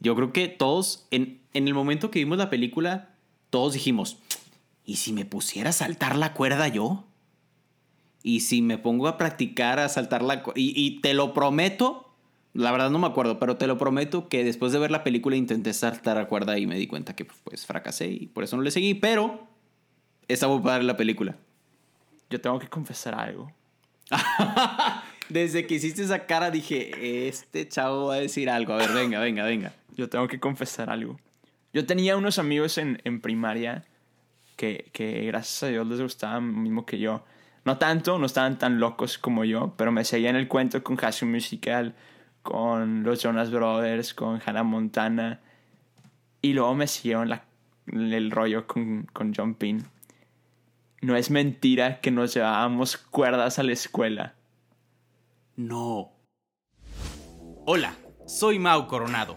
Yo creo que todos, en, en el momento que vimos la película, todos dijimos, ¿y si me pusiera a saltar la cuerda yo? Y si me pongo a practicar a saltar la cuerda, y, y te lo prometo, la verdad no me acuerdo, pero te lo prometo que después de ver la película intenté saltar la cuerda y me di cuenta que pues fracasé y por eso no le seguí, pero está muy padre la película. Yo tengo que confesar algo. Desde que hiciste esa cara dije, este chavo va a decir algo. A ver, venga, venga, venga. Yo tengo que confesar algo. Yo tenía unos amigos en, en primaria que, que gracias a Dios les gustaban lo mismo que yo. No tanto, no estaban tan locos como yo, pero me seguían el cuento con School Musical, con los Jonas Brothers, con Hannah Montana. Y luego me siguieron la- el rollo con, con John Pin. No es mentira que nos llevábamos cuerdas a la escuela. No. Hola, soy Mau Coronado,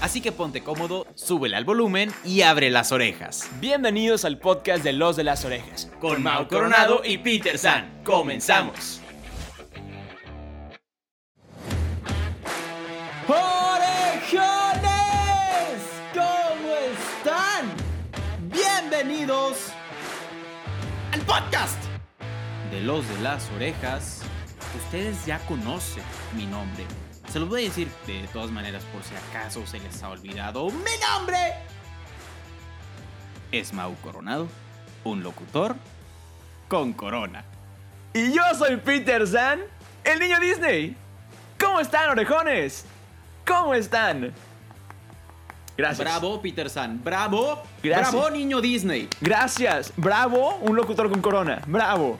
Así que ponte cómodo, súbele al volumen y abre las orejas. Bienvenidos al podcast de Los de las Orejas. Con Mau Coronado y Peter San. Comenzamos. ¡Orejones! ¿Cómo están? Bienvenidos al podcast de los de las orejas. Ustedes ya conocen mi nombre. Se los voy a decir de todas maneras por si acaso se les ha olvidado. ¡Mi nombre! Es Mau Coronado, un locutor con corona. Y yo soy Peter San, el niño Disney. ¿Cómo están, orejones? ¿Cómo están? Gracias. Bravo, Peter San. Bravo. Gracias. Bravo, niño Disney. Gracias. Bravo, un locutor con corona. Bravo.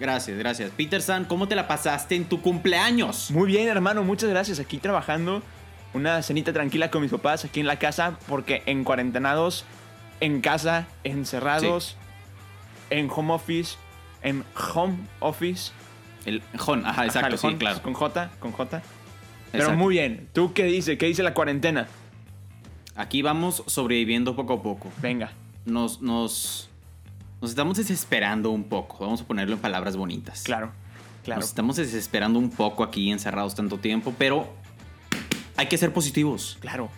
Gracias, gracias. Peter San, ¿cómo te la pasaste en tu cumpleaños? Muy bien, hermano, muchas gracias. Aquí trabajando una cenita tranquila con mis papás aquí en la casa, porque en cuarentenados, en casa, encerrados, en home office, en home office. El Jon, ajá, exacto, Ajá, el sí, home, claro. Con J, con J. Pero Exacto. muy bien. ¿Tú qué dices? ¿Qué dice la cuarentena? Aquí vamos sobreviviendo poco a poco. Venga. Nos, nos, nos estamos desesperando un poco. Vamos a ponerlo en palabras bonitas. Claro, claro. Nos estamos desesperando un poco aquí encerrados tanto tiempo, pero hay que ser positivos. Claro.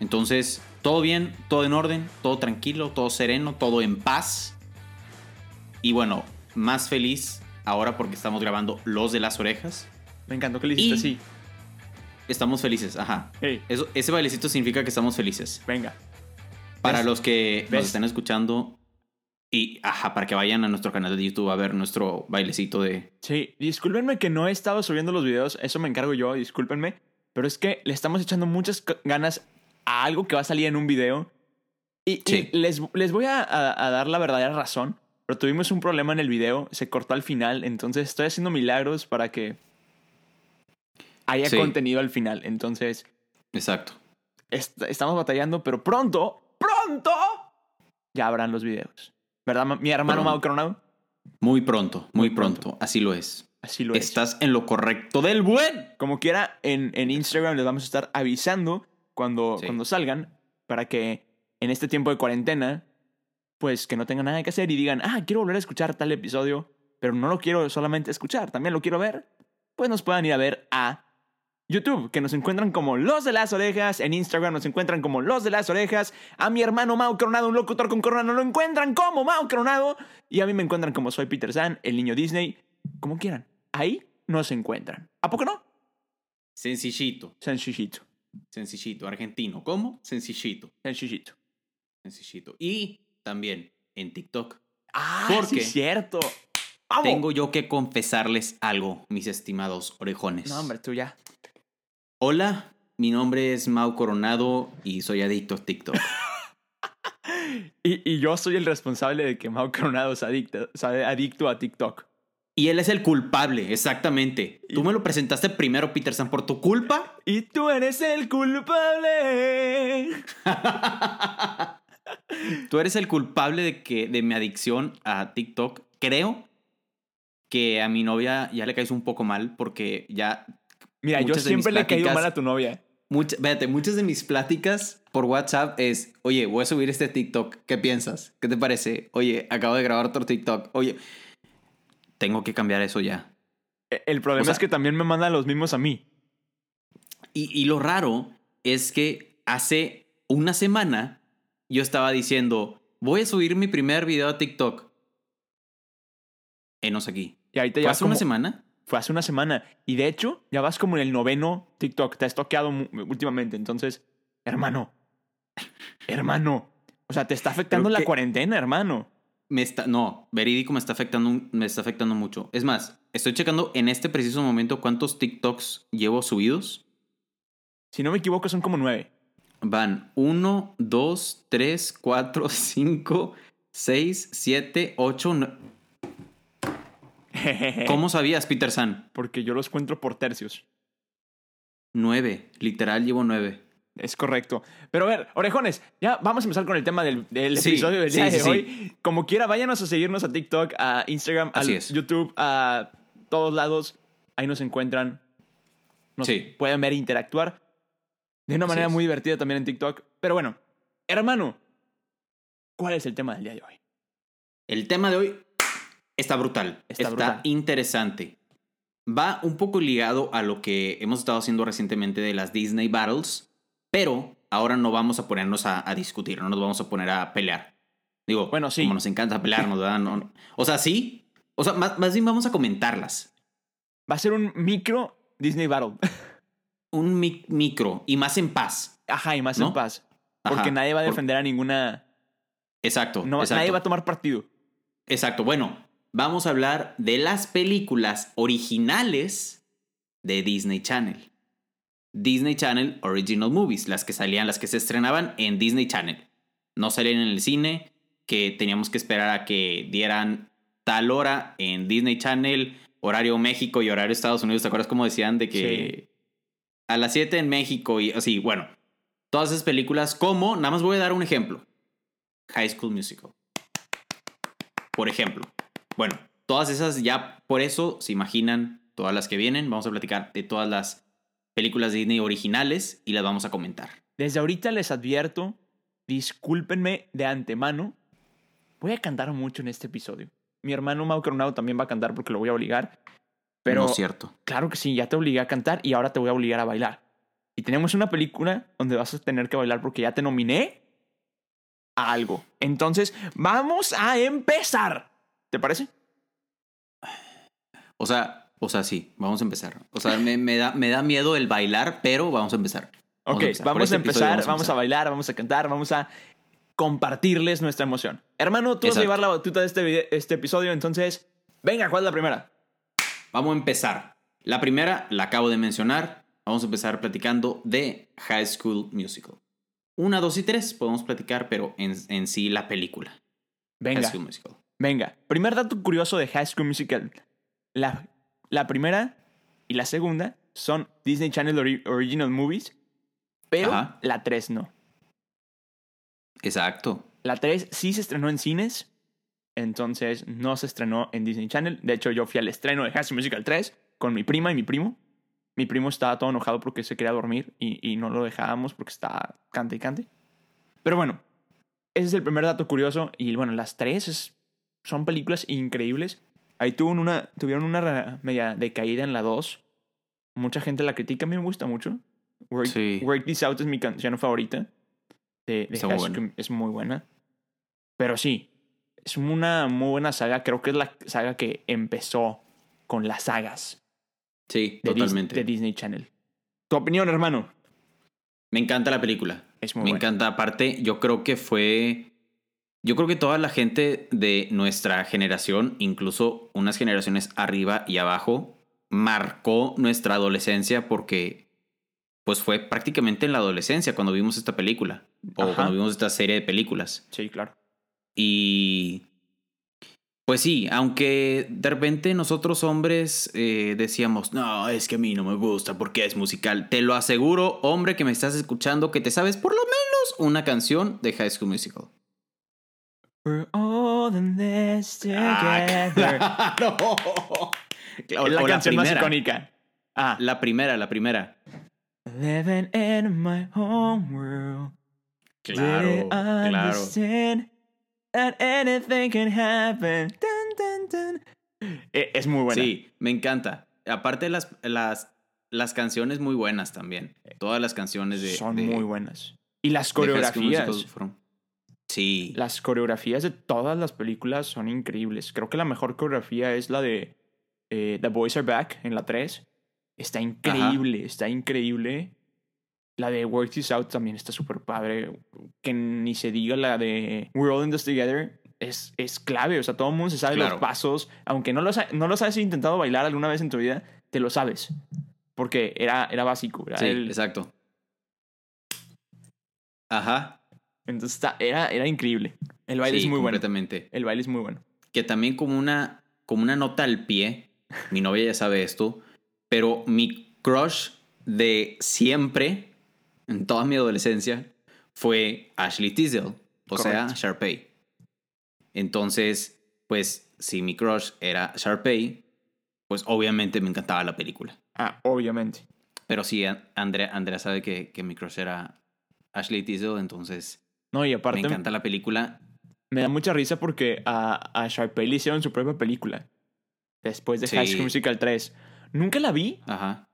Entonces, todo bien, todo en orden, todo tranquilo, todo sereno, todo en paz. Y bueno, más feliz ahora porque estamos grabando Los de las Orejas. Me encantó que le hiciste Y- así. Estamos felices, ajá. Hey, Eso, ese bailecito significa que estamos felices. venga. Para ¿Ves? los que ¿Ves? nos están escuchando y, ajá, para que vayan a nuestro canal de YouTube a ver nuestro bailecito de... Sí, discúlpenme que no he estado subiendo los videos, eso me encargo yo, discúlpenme, pero es que le estamos echando muchas ganas a algo que va a salir en un video. Y, y Sí. les, les voy a, a- a dar la verdadera razón, pero tuvimos un problema en el video, se cortó al final, entonces estoy haciendo milagros para que haya Sí. contenido al final. Entonces, Exacto. est- estamos batallando, pero pronto, pronto, ya habrán los videos. ¿Verdad, mi hermano. Mau Coronado? Muy pronto, muy, Muy pronto. pronto. Así lo es. Así lo es. Estás en lo correcto del buen. Como quiera, en, en Instagram les vamos a estar avisando cuando, Sí. cuando salgan para que en este tiempo de cuarentena, pues que no tengan nada que hacer y digan, ah, quiero volver a escuchar tal episodio, pero no lo quiero solamente escuchar, también lo quiero ver, pues nos puedan ir a ver a YouTube, que nos encuentran como Los de las Orejas, en Instagram nos encuentran como Los de las Orejas, a mi hermano Mau Coronado, un locutor con corona, lo encuentran como Mau Coronado, y a mí me encuentran como soy Peter San, el niño Disney, como quieran. Ahí nos encuentran. ¿A poco no? Sencillito, Sencillito, sencillito. Argentino. ¿Cómo? Sencillito, sencillito. sencillito. Y también en TikTok. Ah, ¿Por sí qué? es cierto. ¡Vamos! Tengo yo que confesarles algo, mis estimados orejones. No, hombre, tú ya. Hola, mi nombre es Mau Coronado y soy adicto a TikTok. Y, y yo soy el responsable de que Mau Coronado sea adicto, sea adicto a TikTok. Y él es el culpable, exactamente. Tú me lo presentaste primero, Peter San, por tu culpa. Y tú eres el culpable. tú eres el culpable de que de mi adicción a TikTok. Creo que a mi novia ya le caes un poco mal porque ya Mira, yo Muchas mis siempre le he caído mal a tu novia. Mucha, muchas de mis pláticas por WhatsApp es, oye, voy a subir este TikTok, ¿qué piensas? ¿Qué te parece? Oye, acabo de grabar otro TikTok. Oye, tengo que cambiar eso ya. E- El problema O sea- es que también me mandan los mismos a mí. Y, y lo raro es que hace una semana yo estaba diciendo, voy a subir mi primer video a TikTok. Enos aquí. Y ahí te ¿Fue llevas hace como... una semana? Fue hace una semana. Y de hecho, ya vas como en el noveno TikTok. Te has toqueado últimamente. Entonces, hermano. Hermano. O sea, te está afectando la cuarentena, hermano. Me está, no, verídico me está afectando, me está afectando mucho. Es más, estoy checando en este preciso momento cuántos TikToks llevo subidos. Si no me equivoco, son como nueve. Van 1, 2, 3, 4, 5, 6, 7, 8. ¿Cómo sabías, Peter San? Porque yo los cuento por tercios. 9. Literal llevo 9. Es correcto. Pero a ver, orejones, ya vamos a empezar con el tema del, del Sí, episodio del sí, día de sí, hoy. Como quiera, váyanos a seguirnos a TikTok, a Instagram, a. YouTube, a todos lados. Ahí nos encuentran. Nos Sí. pueden ver e interactuar. De una manera muy divertida también en TikTok. Pero bueno, hermano, ¿cuál es el tema del día de hoy? El tema de hoy está brutal. Está Está, brutal. interesante. Va un poco ligado a lo que hemos estado haciendo recientemente de las Disney Battles, pero ahora no vamos a ponernos a, a discutir, no nos vamos a poner a pelear. Digo, Bueno, sí. como nos encanta pelearnos, ¿verdad? No- no. O sea, sí. O sea, más, más bien vamos a comentarlas. Va a ser un micro Disney Battle. Un mi- micro y más en paz. Ajá, y más ¿No? en paz. Porque Ajá. nadie va a Por- defender a ninguna. Exacto. No, exacto. nadie va a tomar partido. Exacto. Bueno, vamos a hablar de las películas originales de Disney Channel. Disney Channel Original Movies, las que salían, las que se estrenaban en Disney Channel. No salían en el cine, que teníamos que esperar a que dieran tal hora en Disney Channel, horario México y horario Estados Unidos. ¿Te acuerdas cómo decían de que a las 7 en México y así? Bueno, todas esas películas como, nada más voy a dar un ejemplo. High School Musical. Por ejemplo. Bueno, todas esas ya, por eso se imaginan todas las que vienen. Vamos a platicar de todas las películas de Disney originales y las vamos a comentar. Desde ahorita les advierto, discúlpenme de antemano. Voy a cantar mucho en este episodio. Mi hermano Mau Coronado también va a cantar porque lo voy a obligar. Pero no es cierto. claro que sí, ya te obligué a cantar y ahora te voy a obligar a bailar. Y tenemos una película donde vas a tener que bailar porque ya te nominé a algo. Entonces, vamos a empezar. ¿Te parece? O sea, o sea, sí, vamos a empezar. O sea, me, me da, me da miedo el bailar, pero vamos a empezar. Ok, empezar. Por vamos este a empezar, vamos a, empezar. bailar, vamos a cantar, vamos a compartirles nuestra emoción. Hermano, tú vas a llevar la batuta de este, vide- este episodio, entonces, venga, ¿cuál es la primera? Vamos a empezar. La primera la acabo de mencionar. Vamos a empezar platicando de High School Musical. Una, dos y tres podemos platicar, pero en, en sí la película. Venga, High School Musical. Venga. Primer dato curioso de High School Musical. La, la primera y la segunda son Disney Channel Ori- Original Movies, pero Ajá. la 3 no. Exacto. La 3 sí se estrenó en cines, entonces no se estrenó en Disney Channel. De hecho, yo fui al estreno de High School Musical 3 con mi prima y mi primo. Mi primo estaba todo enojado porque se quería dormir y, y no lo dejábamos porque estaba cante y cante. Pero bueno, ese es el primer dato curioso. Y bueno, las tres es- son películas increíbles. Ahí tuvieron una, tuvieron una media decaída en la 2. Mucha gente la critica, a mí me gusta mucho. Work, Sí. Work This Out es mi canción favorita. De, de School- buena. Es muy buena. Pero sí, es una muy buena saga. Creo que es la saga que empezó con las sagas Sí, de, Dis- totalmente. de Disney Channel. Tu opinión, hermano. Me encanta la película. Es muy Me buena. encanta. Aparte, yo creo que fue. Yo creo que toda la gente de nuestra generación, incluso unas generaciones arriba y abajo, marcó nuestra adolescencia porque pues fue prácticamente en la adolescencia cuando vimos esta película o Ajá. cuando vimos esta serie de películas. Sí, claro. Y pues sí, aunque de repente nosotros hombres eh, decíamos, no, es que a mí no me gusta porque es musical. Te lo aseguro, hombre que me estás escuchando, que te sabes por lo menos una canción de High School Musical. We're all in this Ah, together. claro. es la O canción más icónica. Ah. La primera, la primera. Living in my home world. Claro, Did it claro. understand that anything can happen. Dun, dun, dun. Eh, Es muy buena. Sí, me encanta. Aparte las, las, las canciones muy buenas también. Todas las canciones de... Son de- muy buenas. Y las coreografías. Sí. Las coreografías de todas las películas son increíbles. Creo que la mejor coreografía es la de eh, The Boys Are Back en la 3. Está increíble, está increíble. La de Work This Out también está súper padre. Que ni se diga la de We're All in This Together. Es, es clave, o sea, todo el mundo se sabe Claro. los pasos. Aunque no los, ha- no los has intentado bailar alguna vez en tu vida, te lo sabes. Porque era, era básico. Era Sí, el- exacto. Ajá. Entonces está- era, era increíble. El baile sí, es muy bueno. completamente. El baile es muy bueno. Que también como una, como una nota al pie, mi novia ya sabe esto, pero mi crush de siempre, en toda mi adolescencia, fue Ashley Tisdale, o sea. Sharpay. Entonces, pues, si mi crush era Sharpay, pues obviamente me encantaba la película. Ah, obviamente. Pero sí, An- Andrea, Andrea sabe que, que mi crush era Ashley Tisdale, entonces No, y me aparte me, encanta la película. da mucha risa porque a, a Sharpay le hicieron su propia película. Después de Sí. High School Musical 3. Nunca la vi, Ajá.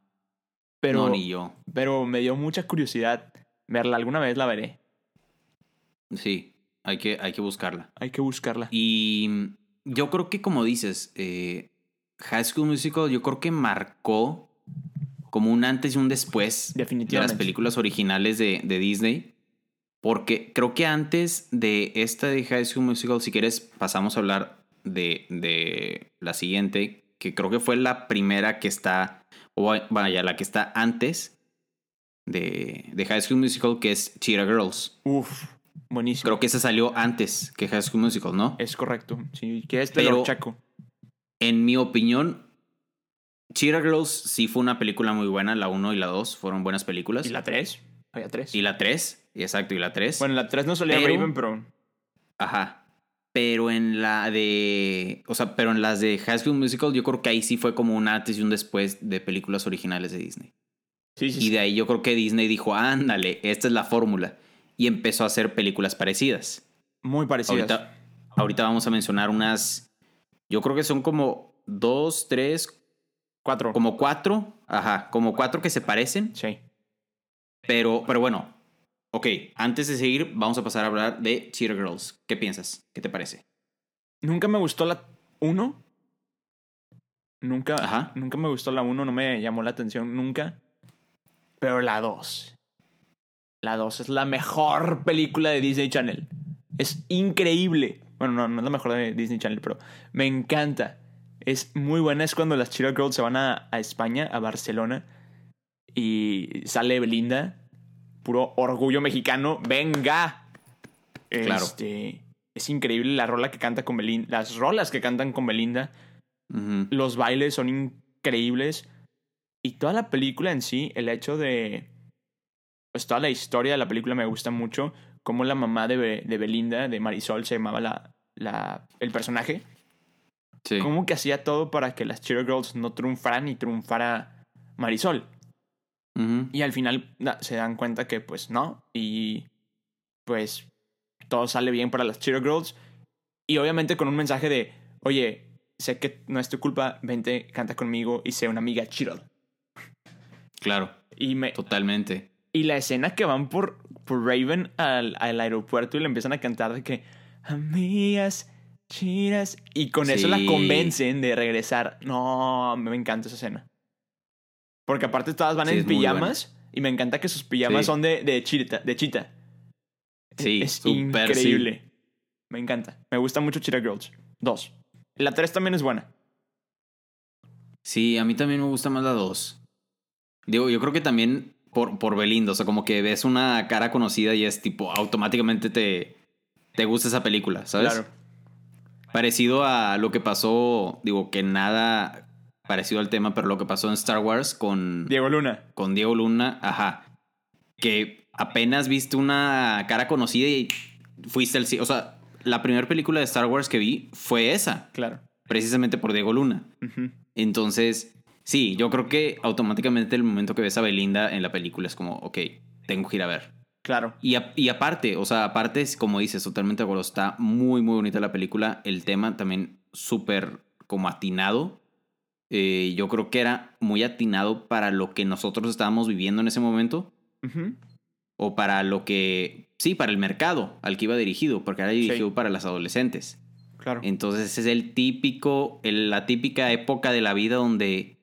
pero, no, ni yo. pero me dio mucha curiosidad verla. Alguna vez la veré. Sí, hay que, hay que buscarla. Hay que buscarla. Y yo creo que, como dices, eh, High School Musical, yo creo que marcó como un antes y un después de las películas originales de, de Disney. Porque creo que antes de esta de High School Musical, si quieres, pasamos a hablar de, de la siguiente, que creo que fue la primera que está, o vaya, la que está antes de, de High School Musical, que es Cheetah Girls. Uf, buenísimo. Creo que esa salió antes que High School Musical, ¿no? Es correcto. Sí, que es de Pero- chaco. En mi opinión, Cheetah Girls sí fue una película muy buena. La 1 y la 2 fueron buenas películas. ¿Y la 3? Había 3. Y la 3, exacto, y la 3. Bueno, la 3 no salía Pero- Raven, pero... Ajá. Pero en la de. O sea, pero en las de High School Musical, yo creo que ahí sí fue como un antes y un después de películas originales de Disney. Sí, sí, Y sí. de ahí yo creo que Disney dijo, ándale, esta es la fórmula. Y empezó a hacer películas parecidas. Muy parecidas. Ahorita, ahorita vamos a mencionar unas. Yo creo que son como dos, tres, Cuatro. como cuatro. Ajá, como cuatro que se parecen. Sí. Pero, pero bueno, ok, antes de seguir, vamos a pasar a hablar de Cheetah Girls. ¿Qué piensas? ¿Qué te parece? Nunca me gustó la 1. Nunca, Ajá. nunca me gustó la 1, no me llamó la atención nunca. Pero la 2. La 2 es la mejor película de Disney Channel. Es increíble. Bueno, no, no es la mejor de Disney Channel, pero me encanta. Es muy buena. Es cuando las Cheetah Girls se van a, a España, a Barcelona. Y sale Belinda. Puro orgullo mexicano. ¡Venga! Claro. Este, es increíble la rola que canta con Belinda. Las rolas que cantan con Belinda. Los bailes son increíbles. Y toda la película en sí, el hecho de. Pues toda la historia de la película me gusta mucho. Como la mamá de, Be- de Belinda, de Marisol, se llamaba la, la, el personaje. Sí. Como que hacía todo para que las Cheetah Girls no triunfaran y triunfara Marisol. Y al final na- se dan cuenta que pues no. Y pues todo sale bien para las Cheetah Girls. Y obviamente con un mensaje de, oye, sé que no es tu culpa, vente, canta conmigo y sé una amiga Cheetah. Claro, Y, me, totalmente. y la escena que van por, por Raven al, al aeropuerto y le empiezan a cantar de que, amigas, chiras. Y con eso la convencen de regresar. No, me encanta esa escena. Porque aparte todas van Sí, en es pijamas. Y me encanta que sus pijamas Sí. son de, de chita. De chita. Sí, es súper, sí. increíble. Me encanta. Me gusta mucho Cheetah Girls. Dos. La tres también es buena. Sí, a mí también me gusta más la 2. Digo, yo creo que también por, por Belinda, o sea, como que ves una cara conocida y es tipo, automáticamente te, te gusta esa película, ¿sabes? Claro. Parecido a lo que pasó, digo, que nada parecido al tema, pero lo que pasó en Star Wars con Diego Luna. con Diego Luna, ajá. Que apenas viste una cara conocida y fuiste al. O sea, la primera película de Star Wars que vi fue esa, Claro. precisamente por Diego Luna. Entonces, sí, yo creo que automáticamente el momento que ves a Belinda en la película es como, ok, tengo que ir a ver. Claro. Y, a- y aparte, o sea, aparte, es como dices, totalmente de acuerdo, está muy, muy bonita la película. El tema también súper como atinado. Eh, yo creo que era muy atinado para lo que nosotros estábamos viviendo en ese momento. O para lo que, sí, para el mercado al que iba dirigido, porque era dirigido Sí. para las adolescentes. Claro. Entonces es el típico, el- la típica época de la vida donde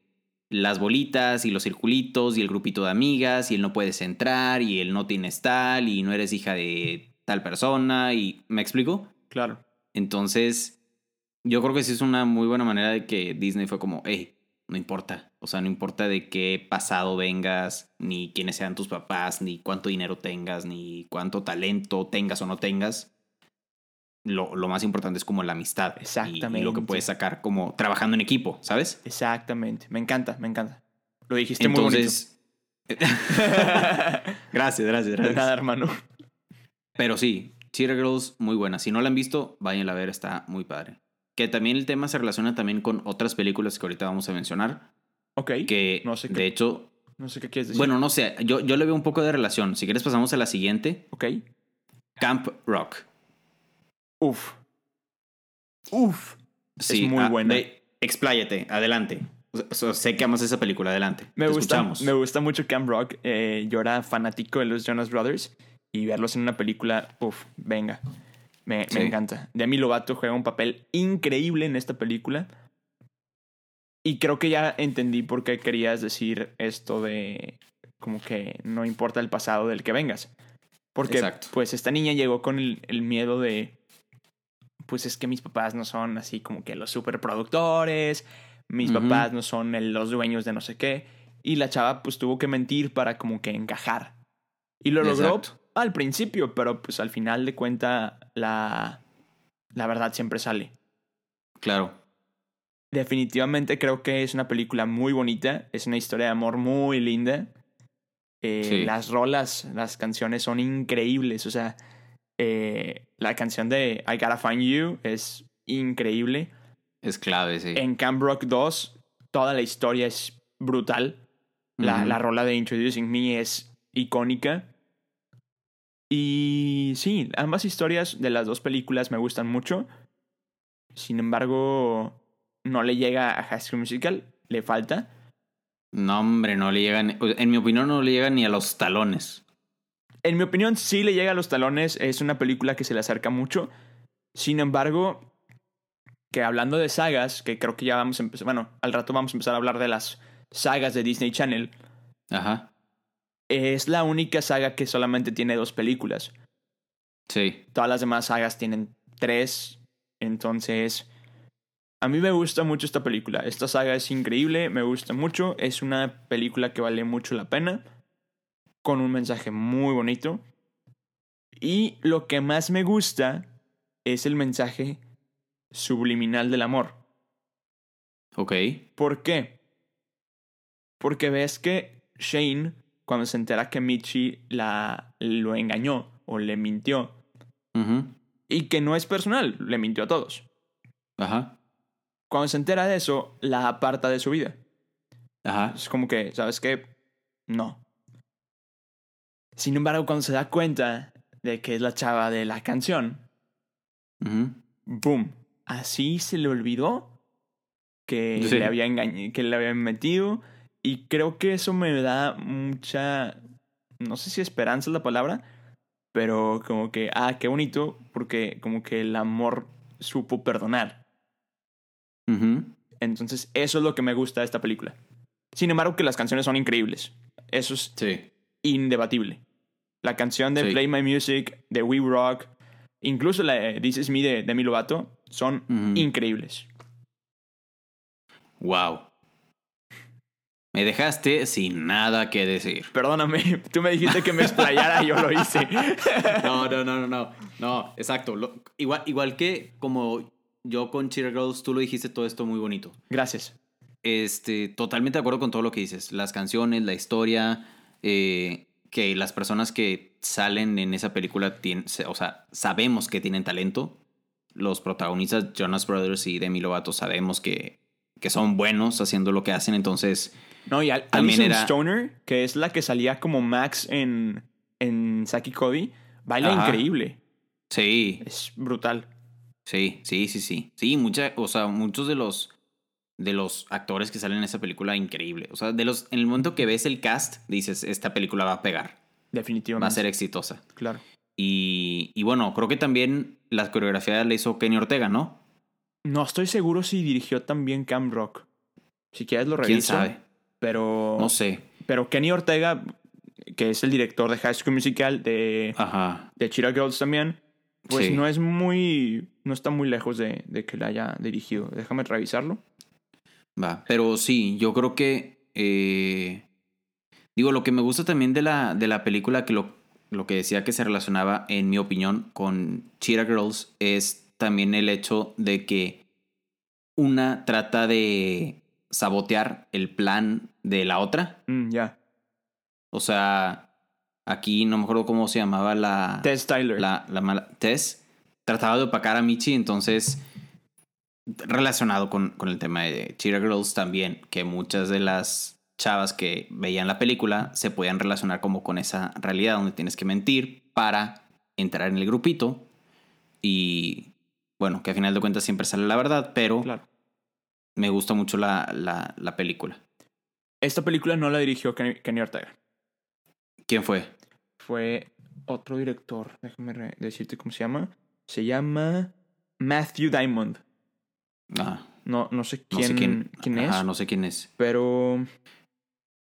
las bolitas y los circulitos y el grupito de amigas y él no puedes entrar y él no tienes tal y no eres hija de tal persona y ¿me explico? Claro. Entonces yo creo que sí es una muy buena manera de que Disney fue como, hey, no importa, o sea, no importa de qué pasado vengas, ni quiénes sean tus papás, ni cuánto dinero tengas, ni cuánto talento tengas o no tengas. Lo, lo más importante es como la amistad. y- Y, lo que Exactamente. puedes sacar como trabajando en equipo, ¿sabes? Exactamente. Me encanta, me encanta. Lo dijiste muy bonito. Entonces. gracias, gracias, De gracias. nada, hermano. Pero sí, Cheetah Girls, muy buena. Si no la han visto, váyanla a ver, está muy padre. Que también el tema se relaciona también con otras películas que ahorita vamos a mencionar. Ok. Que, No sé qué- de hecho, No sé qué quieres decir. bueno, no sé, yo, yo le veo un poco de relación. Si quieres, pasamos a la siguiente: Ok. Camp Rock. Uf. Uf. Sí, muy ah, buena. expláyate, adelante. O sea, sé que amas esa película, adelante. Me Te gusta, escuchamos. me gusta mucho Camp Rock. Eh, yo era fanático de los Jonas Brothers y verlos en una película, uf, venga. Me, me Sí. encanta. Demi Lovato juega un papel increíble en esta película. Y creo que ya entendí por qué querías decir esto de como que no importa el pasado del que vengas. Porque Exacto. pues esta niña llegó con el, el miedo de pues es que mis papás no son así como que los superproductores, mis papás no son el- los dueños de no sé qué. Y la chava pues tuvo que mentir para como que encajar. Y lo logró. Al principio, pero pues al final de cuenta la, la verdad siempre sale. Claro. Definitivamente creo que es una película muy bonita, es una historia de amor muy linda. Eh, Sí. Las rolas, las canciones son increíbles, o sea, eh, la canción de I Gotta Find You es increíble. Es clave, sí. En Camp Rock 2, toda la historia es brutal. La, la rola de Introducing Me es icónica. Y sí, ambas historias de las dos películas me gustan mucho. Sin embargo, no le llega a High School Musical, le falta. No, hombre, no le llegan. En mi opinión, no le llegan ni a los talones. En mi opinión, sí le llega a los talones. Es una película que se le acerca mucho. Sin embargo, que hablando de sagas, que creo que ya vamos a empezar. Bueno, al rato vamos a empezar a hablar de las sagas de Disney Channel. Ajá. Es la única saga que solamente tiene dos películas. Sí. Todas las demás sagas tienen tres. Entonces, a mí me gusta mucho esta película. Esta saga es increíble, me gusta mucho. Es una película que vale mucho la pena. Con un mensaje muy bonito. Y lo que más me gusta es el mensaje subliminal del amor. Ok. ¿Por qué? Porque ves que Shane, cuando se entera que Michi la, lo engañó o le mintió, y que no es personal, le mintió a todos. Ajá. Cuando se entera de eso, la aparta de su vida. Ajá. Es como que, ¿sabes qué? No. Sin embargo, cuando se da cuenta de que es la chava de la canción, Ujú. ¡boom! Así se le olvidó que Sí. le había que le habían metido. Y creo que eso me da mucha. No sé si esperanza es la palabra, pero como que, ah, qué bonito, porque como que el amor supo perdonar. Entonces, eso es lo que me gusta de esta película. Sin embargo, que las canciones son increíbles. Eso es Sí. indebatible. La canción de Sí. Play My Music, de We Rock, incluso la de This Is Me de Demi Lovato, son increíbles. Wow. Me dejaste sin nada que decir. Perdóname, tú me dijiste que me explayara y yo lo hice. No, no, no, no, no. No, exacto. Lo- igual, igual que como yo con Cheer Girls, tú lo dijiste todo esto muy bonito. Gracias. Este, totalmente de acuerdo con todo lo que dices. Las canciones, la historia, eh, que las personas que salen en esa película tienen, o sea, sabemos que tienen talento. los protagonistas, Jonas Brothers y Demi Lovato, sabemos que, que son buenos haciendo lo que hacen, entonces... No, y Al Alison era- Stoner, que es la que salía como Max en, en Saki Cody, baila Ajá. increíble. Sí, Es brutal. sí, sí, sí, sí. Sí, mucha, o sea, muchos de los de los actores que salen en esa película, increíble. O sea, de los, en el momento que ves el cast, dices, esta película va a pegar, Definitivamente. va a ser exitosa. Claro. Y, y bueno, creo que también la coreografía la hizo Kenny Ortega, ¿no? No estoy seguro si dirigió también Cam Rock. Si quieres lo ¿Quién reviso. sabe? Pero. No sé. Pero Kenny Ortega, que es el director de High School Musical, de, Ajá. de Cheetah Girls también, pues Sí. no es muy. No está muy lejos de, de que la haya dirigido. Déjame revisarlo. Va, pero sí, yo creo que. eh, digo, lo que me gusta también de la, de la película, que lo, lo que decía que se relacionaba, en mi opinión, con Cheetah Girls, es también el hecho de que una trata de sabotear el plan de la otra. Mm, ya. O sea, aquí no me acuerdo cómo se llamaba la. Tess Tyler. la, la mala Tess trataba de opacar a Michi, entonces relacionado con, con el tema de Cheetah Girls también, que muchas de las chavas que veían la película se podían relacionar como con esa realidad donde tienes que mentir para entrar en el grupito y bueno, que a final de cuentas siempre sale la verdad, pero Claro. Me gusta mucho la, la, la película. Esta película no la dirigió Kenny, Kenny Ortega. ¿Quién fue? Fue otro director. Déjame decirte cómo se llama. Se llama Matthew Diamond. Ah, No, no sé no quién, sé quién, quién es. Ajá, no sé quién es. Pero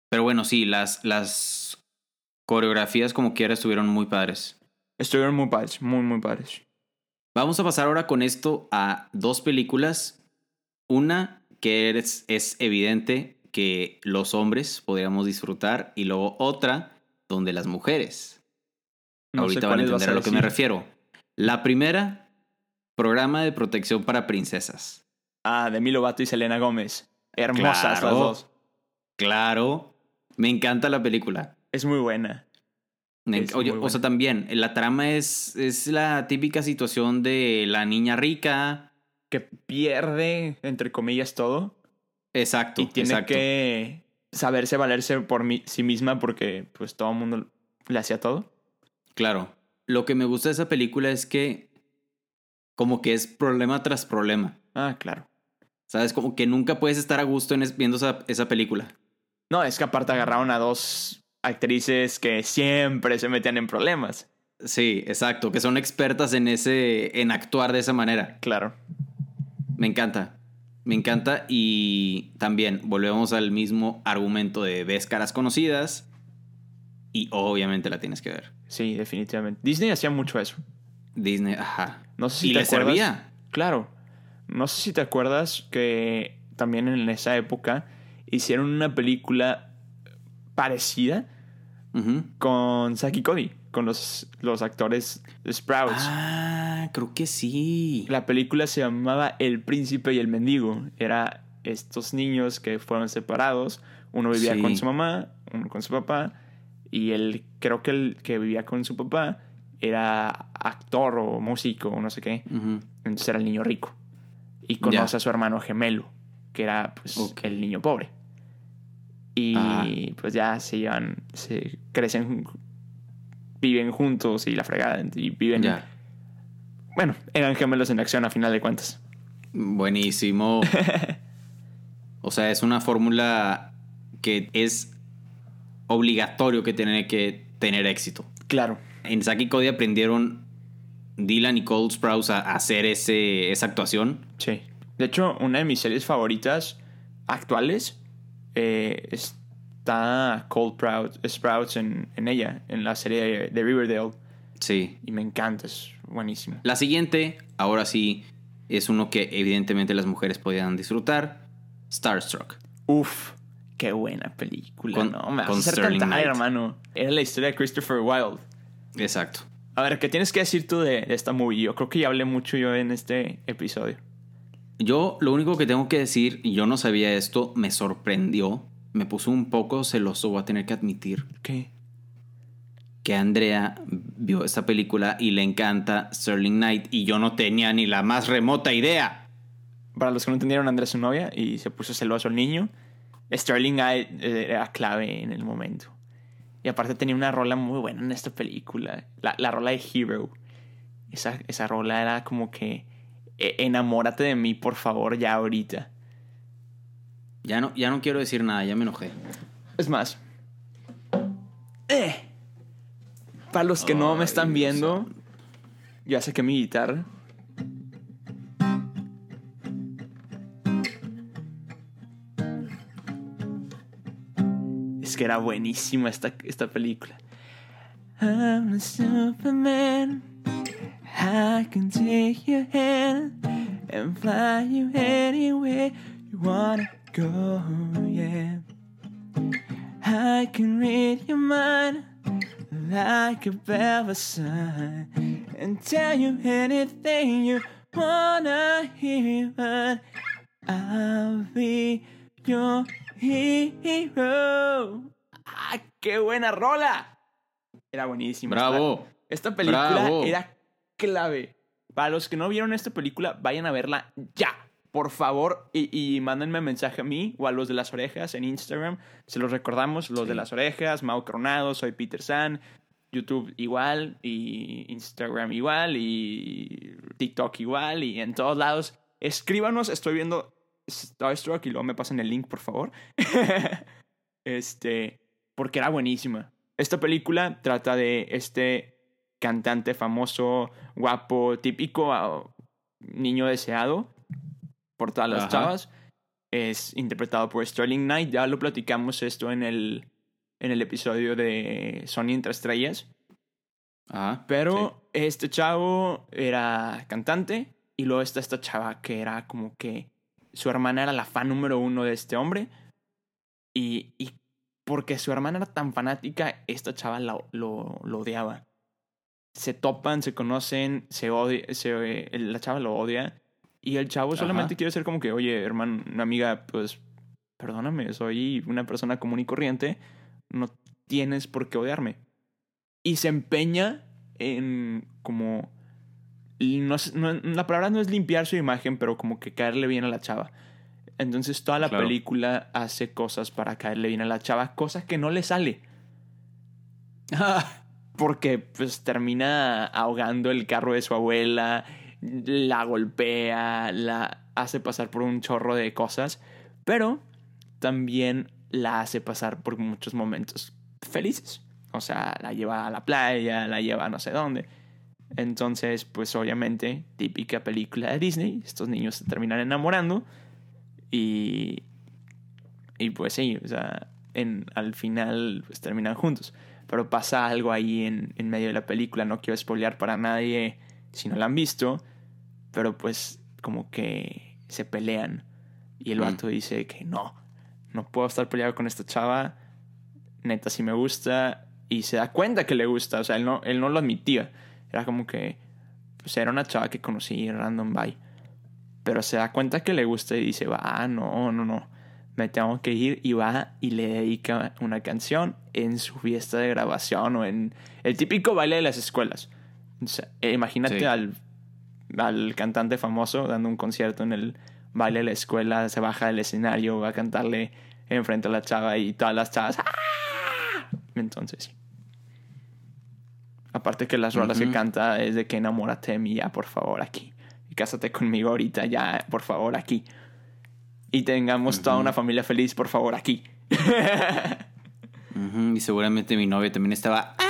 Pero bueno, sí, las, las coreografías como quiera estuvieron muy padres. estuvieron muy padres. Muy, muy padres. Vamos a pasar ahora con esto a dos películas. Una que es, es evidente que los hombres podríamos disfrutar y luego otra donde las mujeres. No Ahorita van a entender a lo que me refiero. La primera, programa de protección para princesas. Ah, Demi Lovato y Selena Gómez. Hermosas Claro. las dos. Claro, me encanta la película. Es muy buena. Es oye, muy o sea, buena. también, la trama es, es la típica situación de la niña rica. Que pierde, entre comillas, todo. Exacto. Y tiene exacto. que saberse valerse por sí misma porque pues todo el mundo le hacía todo. Claro. Lo que me gusta de esa película es que como que es problema tras problema. Ah, claro. ¿Sabes? Como que nunca puedes estar a gusto en es- viendo esa, esa película. No, es que aparte agarraron a dos actrices que siempre se metían en problemas. Sí, exacto. Que son expertas en ese. en actuar de esa manera. Claro. Me encanta. Me encanta. Y también volvemos al mismo argumento de ves caras conocidas. Y obviamente la tienes que ver. Sí, definitivamente. Disney hacía mucho eso. Disney, ajá. No sé si y te le acuerdas. servía. Claro. No sé si te acuerdas que también en esa época hicieron una película parecida Ujú. con Saki Cody, con los, los actores Sprouts. Ah, creo que sí. La película se llamaba El príncipe y el mendigo. Era estos niños que fueron separados. Uno vivía Sí. con su mamá, uno con su papá. Y él, creo que el que vivía con su papá era actor o músico o no sé qué. Entonces era el niño rico. Y conoce a su hermano gemelo, que era pues el niño pobre. Y Ah. pues ya se llevan, se crecen, viven juntos y la fregada. Y viven. Ya. Bueno, eran gemelos en acción a final de cuentas. Buenísimo. o sea, es una fórmula que es obligatorio que tiene que tener éxito. Claro. En Saki y Cody aprendieron Dylan y Cole Sprouse a hacer ese, esa actuación. Sí. De hecho, una de mis series favoritas actuales eh, está Cold Sprout- Sprouts en, en ella, en la serie de, Riverdale. Sí. Y me encanta, es buenísimo. La siguiente, ahora sí, es uno que evidentemente las mujeres podían disfrutar. Starstruck. Uf, qué buena película. Con- no, me vas a hacer cantar, hermano. Era la historia de Christopher Wilde. Exacto. A ver, ¿qué tienes que decir tú de, de esta movie? Yo creo que ya hablé mucho yo en este episodio. Yo lo único que tengo que decir, y yo no sabía esto, me sorprendió, me puso un poco celoso, voy a tener que admitir, ¿Qué? que Andrea vio esta película y le encanta Sterling Knight y yo no tenía ni la más remota idea. Para los que no entendieron, Andrea es su novia y se puso celoso el niño. Sterling Knight eh, era clave en el momento. Y aparte tenía una rola muy buena en esta película. La, la rola de Hero. Esa, esa rola era como que e, enamórate de mí, por favor, ya ahorita. Ya no, ya no quiero decir nada, ya me enojé. Es más. Eh, para los que no me están viendo, ya saqué mi guitarra. Es que era buenísima esta, esta película. I'm a Superman. I can take your hand and fly you anywhere you wanna go, yeah. I can read your mind like a velvet sign and tell you anything you wanna hear, but I'll be your hero. ¡Ah, qué buena rola! Era buenísima. Bravo. Esta película Bravo. era clave. Para los que no vieron esta película, vayan a verla ya. Por favor, y, y mándenme mensaje a mí o a los de las orejas en Instagram. Se los recordamos, los de las orejas, Mau Coronado, soy Peter San, YouTube igual, y Instagram igual, y TikTok igual, y en todos lados. Escríbanos, estoy viendo Starstruck y luego me pasan el link, por favor. este, porque era buenísima. Esta película trata de este cantante famoso, guapo, típico, ah, niño deseado por todas las Ajá. chavas. Es interpretado por Sterling Knight. Ya lo platicamos esto en el, en el episodio de Sony entre estrellas. Ajá. Pero este chavo era cantante y luego está esta chava que era como que su hermana era la fan número uno de este hombre. Y, y porque su hermana era tan fanática, esta chava lo, lo, lo odiaba. Se topan, se conocen, se odia, se, la chava lo odia. Y el chavo solamente Ajá. quiere ser como que, oye, hermano, una amiga, pues, perdóname, soy una persona común y corriente, no tienes por qué odiarme. Y se empeña en como... No, la palabra no es limpiar su imagen, pero como que caerle bien a la chava. Entonces toda la Claro. película hace cosas para caerle bien a la chava, cosas que no le sale. Porque pues termina ahogando el carro de su abuela, la golpea, la hace pasar por un chorro de cosas, pero también la hace pasar por muchos momentos felices. O sea, la lleva a la playa, la lleva a no sé dónde. Entonces, pues obviamente, típica película de Disney, estos niños se terminan enamorando y... Y pues sí, o sea, en, al final pues terminan juntos. Pero pasa algo ahí en, en medio de la película, no quiero spoilear para nadie si no la han visto, pero pues como que se pelean. Y el Mm. vato dice que no, no puedo estar peleado con esta chava, neta sí me gusta y se da cuenta que le gusta, o sea, él no, él no lo admitía, era como que pues era una chava que conocí random by, pero se da cuenta que le gusta y dice, va, no, no, no, me tengo que ir y va y le dedica una canción en su fiesta de grabación o en el típico baile de las escuelas. O sea, eh, imagínate Sí. al, al cantante famoso dando un concierto en el baile de la escuela, se baja del escenario, va a cantarle enfrente a la chava y todas las chavas. ¡ah! Entonces. Aparte que las rolas que canta es de que enamórate de mí ya, por favor, aquí. Y cásate conmigo ahorita ya, por favor, aquí. Y tengamos toda una familia feliz, por favor, aquí. Y seguramente mi novia también estaba. ¡Ah!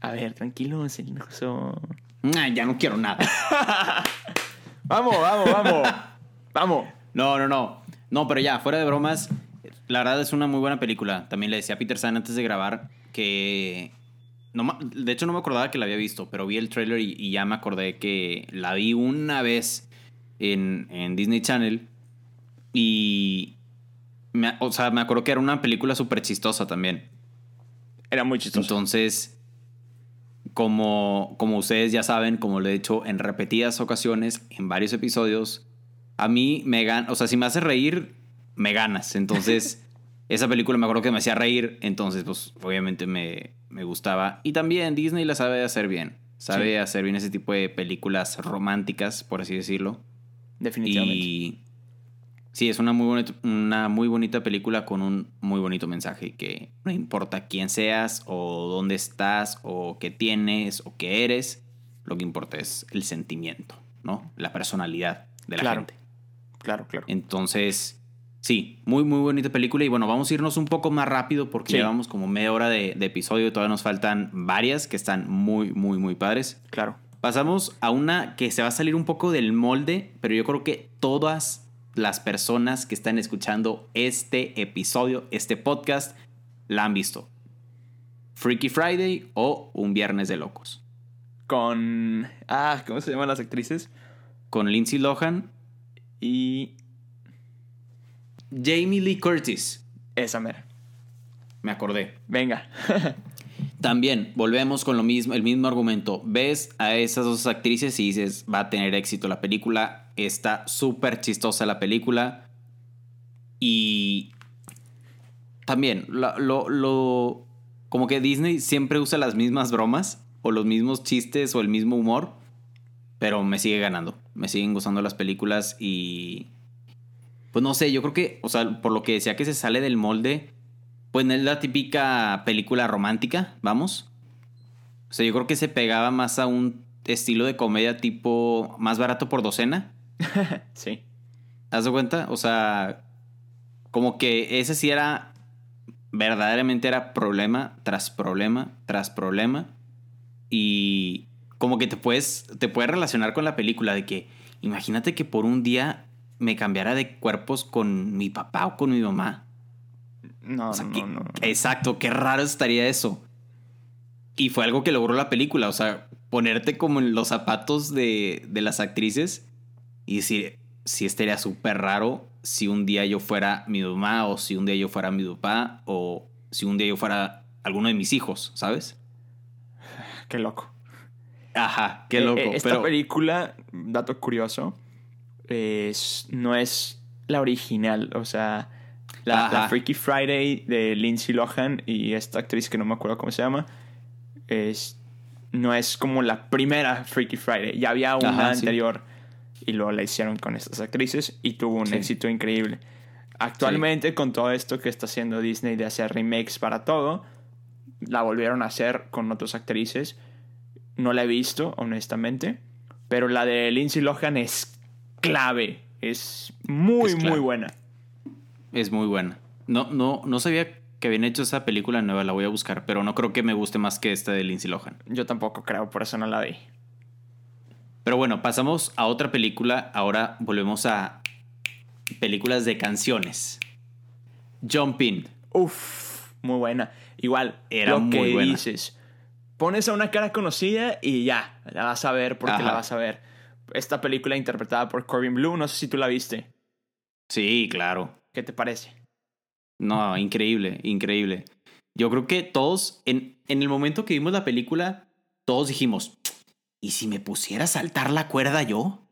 A ver, tranquilo, celoso. Ah, ya no quiero nada. Vamos, vamos, vamos. vamos. No, no, no. No, pero ya, fuera de bromas, la verdad es una muy buena película. También le decía a Peter San antes de grabar que. No, de hecho, no me acordaba que la había visto, pero vi el trailer y, y ya me acordé que la vi una vez en, en Disney Channel. Y. me- o sea, me acuerdo que era una película súper chistosa también. Era muy chistoso. Entonces, como, como ustedes ya saben, como lo he dicho en repetidas ocasiones, en varios episodios, a mí me ganas, o sea, si me haces reír, me ganas. Entonces, esa película me acuerdo que me hacía reír, entonces pues obviamente me, me gustaba. Y también Disney la sabe hacer bien. Sabe Sí. hacer bien ese tipo de películas románticas, por así decirlo. Definitivamente. Y sí, es una muy, bonita, una muy bonita película con un muy bonito mensaje que no importa quién seas o dónde estás o qué tienes o qué eres, lo que importa es el sentimiento, ¿no? La personalidad de la Claro. gente. Claro, claro. Entonces, sí, muy, muy bonita película. Y bueno, vamos a irnos un poco más rápido porque Sí. llevamos como media hora de, de episodio y todavía nos faltan varias que están muy, muy, muy padres. Claro. Pasamos a una que se va a salir un poco del molde, pero yo creo que todas las personas que están escuchando este episodio, este podcast, la han visto. Freaky Friday o Un Viernes de Locos. Con. Ah, ¿cómo se llaman las actrices? Con Lindsay Lohan, Y. Jamie Lee Curtis. Esa mera. Me acordé. Venga. También volvemos con lo mismo, el mismo argumento. Ves a esas dos actrices y dices, va a tener éxito la película. Está súper chistosa la película. Y también, lo, lo- como que Disney siempre usa las mismas bromas o los mismos chistes o el mismo humor. Pero me sigue ganando. Me siguen gustando las películas y... Pues no sé, yo creo que, o sea, por lo que decía que se sale del molde, pues no es la típica película romántica, vamos. O sea, yo creo que se pegaba más a un estilo de comedia tipo más barato por docena. sí. ¿Haz de cuenta? O sea, como que ese sí era, verdaderamente era problema tras problema tras problema. Y como que te puedes, te puedes relacionar con la película de que, imagínate que por un día me cambiara de cuerpos con mi papá o con mi mamá. No, O sea, no, no. Exacto, qué raro estaría eso. Y fue algo que logró la película, o sea, ponerte como en los zapatos de, de las actrices y decir, si estaría súper raro si un día yo fuera mi mamá o si un día yo fuera mi papá o si un día yo fuera alguno de mis hijos, ¿sabes? Qué loco. Ajá, qué Eh, loco. eh, esta pero película, dato curioso, es, no es la original. O sea, la, Freaky Friday de Lindsay Lohan y esta actriz que no me acuerdo cómo se llama, es, no es como la primera Freaky Friday. Ya había una Ajá, sí. Y luego la hicieron con estas actrices y tuvo un Sí. éxito increíble. Actualmente, con todo esto que está haciendo Disney de hacer remakes para todo, la volvieron a hacer con otras actrices. No la he visto, honestamente. Pero la de Lindsay Lohan es clave. Es muy, Es muy buena. es muy buena. No, no, no sabía que habían hecho esa película nueva, la voy a buscar, pero no creo que me guste más que esta de Lindsay Lohan. Yo tampoco creo, por eso no la vi. Pero bueno, pasamos a otra película. Ahora volvemos a películas de canciones. Jump In. Uf, muy buena. Igual, Era lo muy que buena. dices. Pones a una cara conocida y ya, la vas a ver porque Ajá. la vas a ver. Esta película interpretada por Corbin Blue, no sé si tú la viste. Sí, claro. ¿Qué te parece? No, increíble, increíble. Yo creo que todos, en, en el momento que vimos la película, todos dijimos, ¿y si me pusiera a saltar la cuerda yo?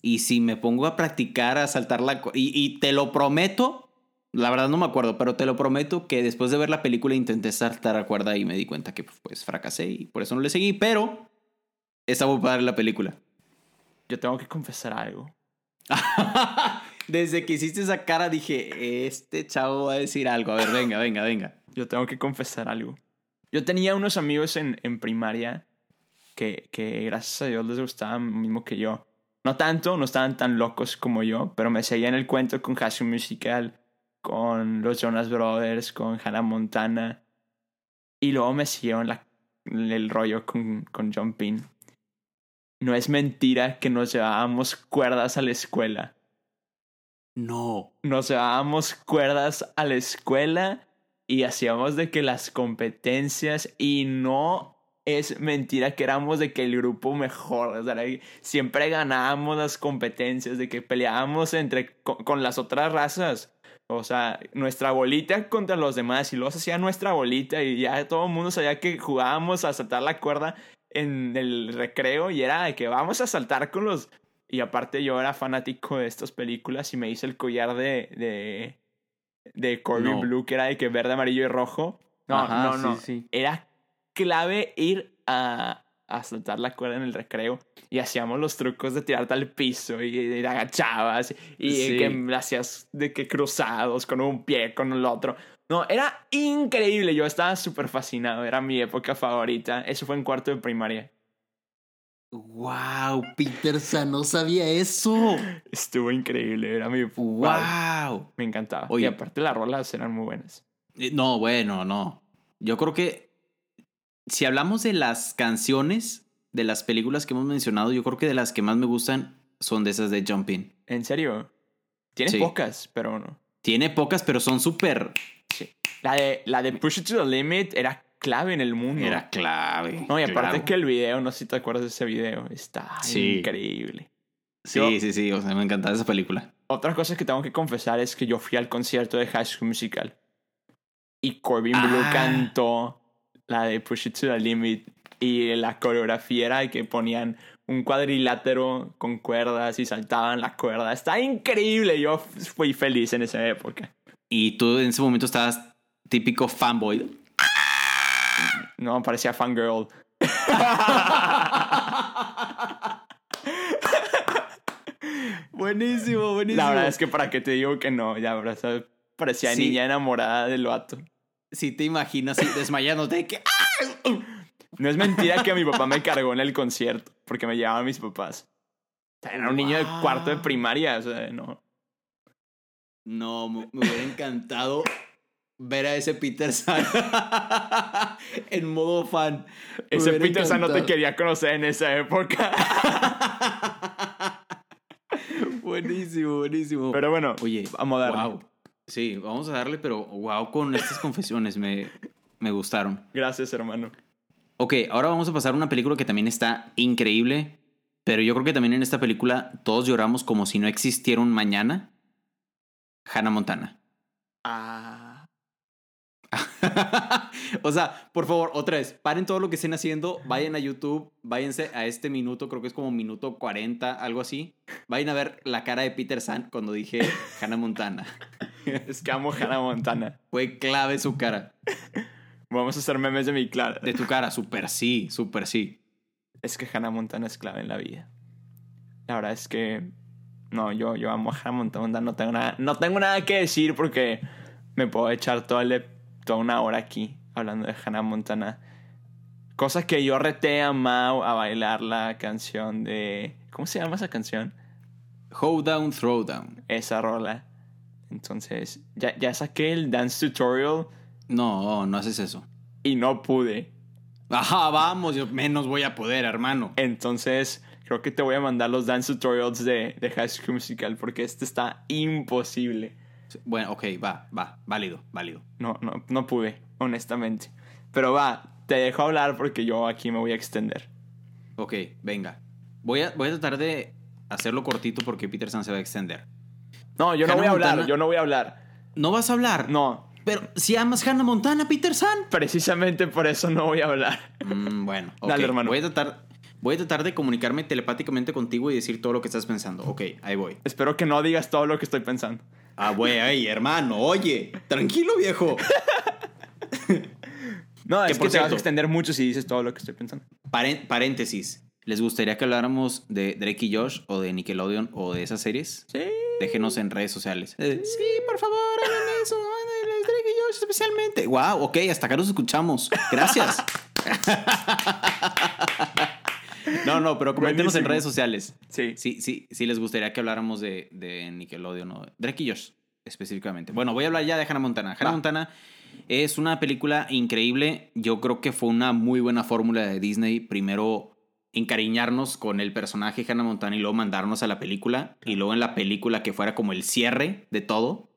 ¿Y si me pongo a practicar a saltar la cuerda? Y, y te lo prometo, la verdad no me acuerdo, pero te lo prometo que después de ver la película intenté saltar la cuerda y me di cuenta que pues fracasé y por eso no le seguí, pero está muy padre la película. Yo tengo que confesar algo. Desde que hiciste esa cara dije, este chavo va a decir algo. A ver, venga, venga, venga. Yo tengo que confesar algo. Yo tenía unos amigos en, en primaria que, que gracias a Dios les gustaban lo mismo que yo. No tanto, no estaban tan locos como yo, pero me seguían el cuento con School Musical, con los Jonas Brothers, con Hannah Montana. Y luego me siguieron la- el rollo con, con John Pin. No es mentira que nos llevábamos cuerdas a la escuela. No. Nos llevábamos cuerdas a la escuela y hacíamos de que las competencias y no es mentira que éramos de que el grupo mejor, o sea, siempre ganábamos las competencias, de que peleábamos entre con, con las otras razas. O sea, nuestra bolita contra los demás y luego se hacía nuestra bolita y ya todo el mundo sabía que jugábamos a saltar la cuerda en el recreo y era de que vamos a saltar con los y aparte yo era fanático de estas películas y me hice el collar de, de, de Corbin No. Blue, que era de que verde, amarillo y rojo. No, Ajá, no, sí, no. sí. Era clave ir a, a saltar la cuerda en el recreo y hacíamos los trucos de tirarte al piso y, y agachabas y Sí. que hacías de que cruzados con un pie, con el otro. No, era increíble. Yo estaba súper fascinado. Era mi época favorita. Eso fue en cuarto de primaria. ¡Wow! Peterson, no sabía eso. Estuvo increíble. Era mi. ¡Wow! Me encantaba. Oye. Y aparte las rolas eran muy buenas. Eh, No, bueno, no. Yo creo que si hablamos de las canciones de las películas que hemos mencionado, yo creo que de las que más me gustan son de esas de Jumping. En serio. Tiene Sí. pocas, pero no. Tiene pocas, pero son súper. La de, la de Push It to the Limit era clave en el mundo. Era clave. No, y aparte claro. que el video, no sé si te acuerdas de ese video, está Sí. increíble. Sí, yo- sí, sí. O sea, me encantaba esa película. Otra cosa que tengo que confesar es que yo fui al concierto de High School Musical y Corbin Blue Ah. cantó la de Push It to the Limit y la coreografía era de que ponían un cuadrilátero con cuerdas y saltaban la cuerda. Está increíble. Yo fui feliz en esa época. Y tú en ese momento estabas típico fanboy. No, parecía fangirl. buenísimo, buenísimo. La verdad es que para qué te digo que no, ya, parecía Sí. niña enamorada del vato. Si te imaginas así desmayándote de que. ¡ah! No es mentira que mi papá me cargó en el concierto porque me llevaban mis papás. O sea, Era un niño de cuarto de primaria, o sea, no. No, me me hubiera encantado ver a ese Peter San en modo fan. Me Ese Peter San no te encantado. quería conocer en esa época. buenísimo, buenísimo. Pero bueno, Oye, vamos a darle. wow. Sí, vamos a darle, pero wow con estas confesiones me, me gustaron. Gracias, hermano. Ok, ahora vamos a pasar a una película que también está increíble, pero yo creo que también en esta película todos lloramos como si no existiera un mañana. Hannah Montana. Ah. o sea, por favor, otra vez, paren todo lo que estén haciendo, vayan a YouTube, váyanse a este minuto, creo que es como minuto 40, algo así. Vayan a ver la cara de Peter San cuando dije Hannah Montana. Es que amo Hannah Montana. Fue clave su cara. Vamos a hacer memes de mi clara. De tu cara, súper sí, súper sí. Es que Hannah Montana es clave en la vida. La verdad es que. No, yo, yo amo a Hannah Montana. No tengo, nada, no tengo nada que decir porque me puedo echar toda, el- toda una hora aquí hablando de Hannah Montana. Cosas que yo reté a Mao a bailar la canción de. ¿Cómo se llama esa canción? Hold down, throw down. Esa rola. Entonces, ya, ya saqué el dance tutorial No, no haces eso. y no pude. Ajá, vamos, yo menos voy a poder, hermano. Entonces, creo que te voy a mandar los dance tutorials de, de High School Musical porque este está imposible. Bueno, ok, va, va, válido, válido. No, no, no pude, honestamente. Pero va, te dejo hablar porque yo aquí me voy a extender. Ok, venga. Voy a, voy a tratar de hacerlo cortito porque Peter San se va a extender. No, yo no Hannah voy a hablar, Montana- yo no voy a hablar. ¿No vas a hablar? No, Pero si amas Hannah Montana, Peter San. precisamente por eso no voy a hablar. Mm, bueno, ok. Dale, hermano. Voy a, tratar, voy a tratar de comunicarme telepáticamente contigo y decir todo lo que estás pensando. Ok, ahí voy. Espero que no digas todo lo que estoy pensando. Ah, güey, hermano, oye. Tranquilo, viejo. No, Que es por que te vas a extender mucho si dices todo lo que estoy pensando. Paréntesis. ¿Les gustaría que habláramos de Drake y Josh o de Nickelodeon o de esas series? Sí. Déjenos en redes sociales. Eh, sí, por favor, hagan eso. el Drake y Josh especialmente. Wow, ok, hasta acá nos escuchamos. Gracias. no, no, pero coméntenos en redes sociales. Sí. Sí, sí, sí les gustaría que habláramos de, de Nickelodeon o Drake y Josh específicamente. Bueno, voy a hablar ya de Hannah Montana. Hannah Va. Montana es una película increíble. Yo creo que fue una muy buena fórmula de Disney. Primero encariñarnos con el personaje Hannah Montana y luego mandarnos a la película. Y luego en la película que fuera como el cierre de todo.